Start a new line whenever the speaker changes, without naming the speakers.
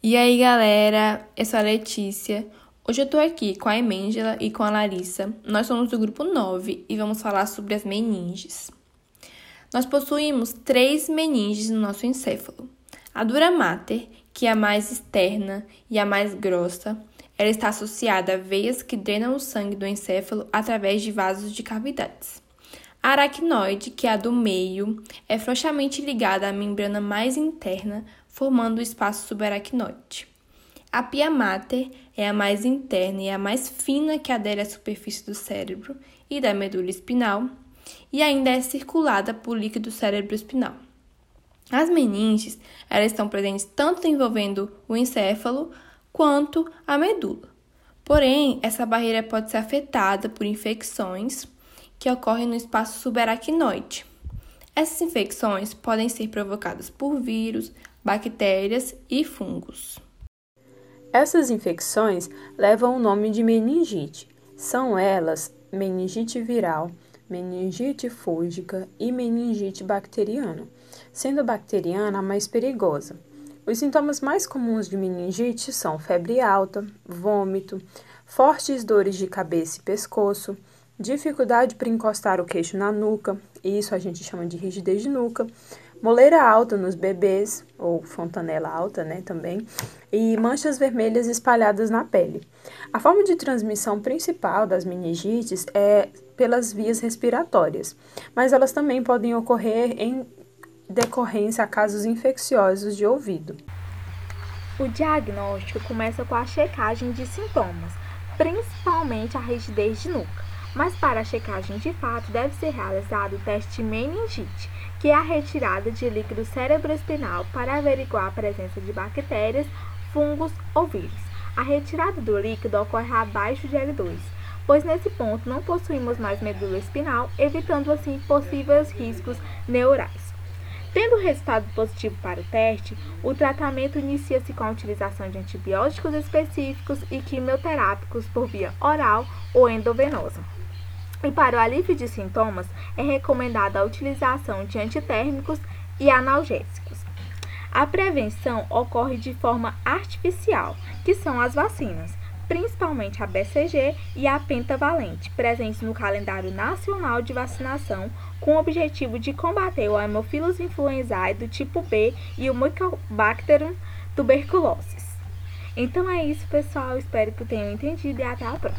E aí, galera, eu sou a Letícia. Hoje eu tô aqui com a Emêngela e com a Larissa. Nós somos do grupo 9 e vamos falar sobre as meninges. Nós possuímos três meninges no nosso encéfalo. A dura mater, que é a mais externa e a mais grossa, ela está associada a veias que drenam o sangue do encéfalo através de vasos de cavidades. A aracnoide, que é a do meio, é frouxamente ligada à membrana mais interna, formando o espaço subaracnoide. A pia mater é a mais interna e a mais fina que adere à superfície do cérebro e da medula espinal, e ainda é circulada por líquido cérebro-espinal. As meninges elas estão presentes tanto envolvendo o encéfalo quanto a medula. Porém, essa barreira pode ser afetada por infecções que ocorrem no espaço subaracnoide. Essas infecções podem ser provocadas por vírus, bactérias e fungos.
Essas infecções levam o nome de meningite. São elas meningite viral, meningite fúngica e meningite bacteriana, sendo a bacteriana a mais perigosa. Os sintomas mais comuns de meningite são febre alta, vômito, fortes dores de cabeça e pescoço, dificuldade para encostar o queixo na nuca, isso a gente chama de rigidez de nuca, moleira alta nos bebês, ou fontanela alta, né, também, e manchas vermelhas espalhadas na pele. A forma de transmissão principal das meningites é pelas vias respiratórias, mas elas também podem ocorrer em decorrência a casos infecciosos de ouvido.
O diagnóstico começa com a checagem de sintomas, principalmente a rigidez de nuca. Mas para a checagem de fato deve ser realizado o teste meningite, que é a retirada de líquido cerebroespinal para averiguar a presença de bactérias, fungos ou vírus. A retirada do líquido ocorre abaixo de L2, pois nesse ponto não possuímos mais medula espinal, evitando assim possíveis riscos neurais. Tendo resultado positivo para o teste, o tratamento inicia-se com a utilização de antibióticos específicos e quimioterápicos por via oral ou endovenosa. E para o alívio de sintomas, é recomendada a utilização de antitérmicos e analgésicos. A prevenção ocorre de forma artificial, que são as vacinas, principalmente a BCG e a pentavalente, presentes no calendário nacional de vacinação, com o objetivo de combater o Haemophilus influenzae do tipo B e o Mycobacterium tuberculosis. Então é isso, pessoal. Espero que tenham entendido e até a próxima.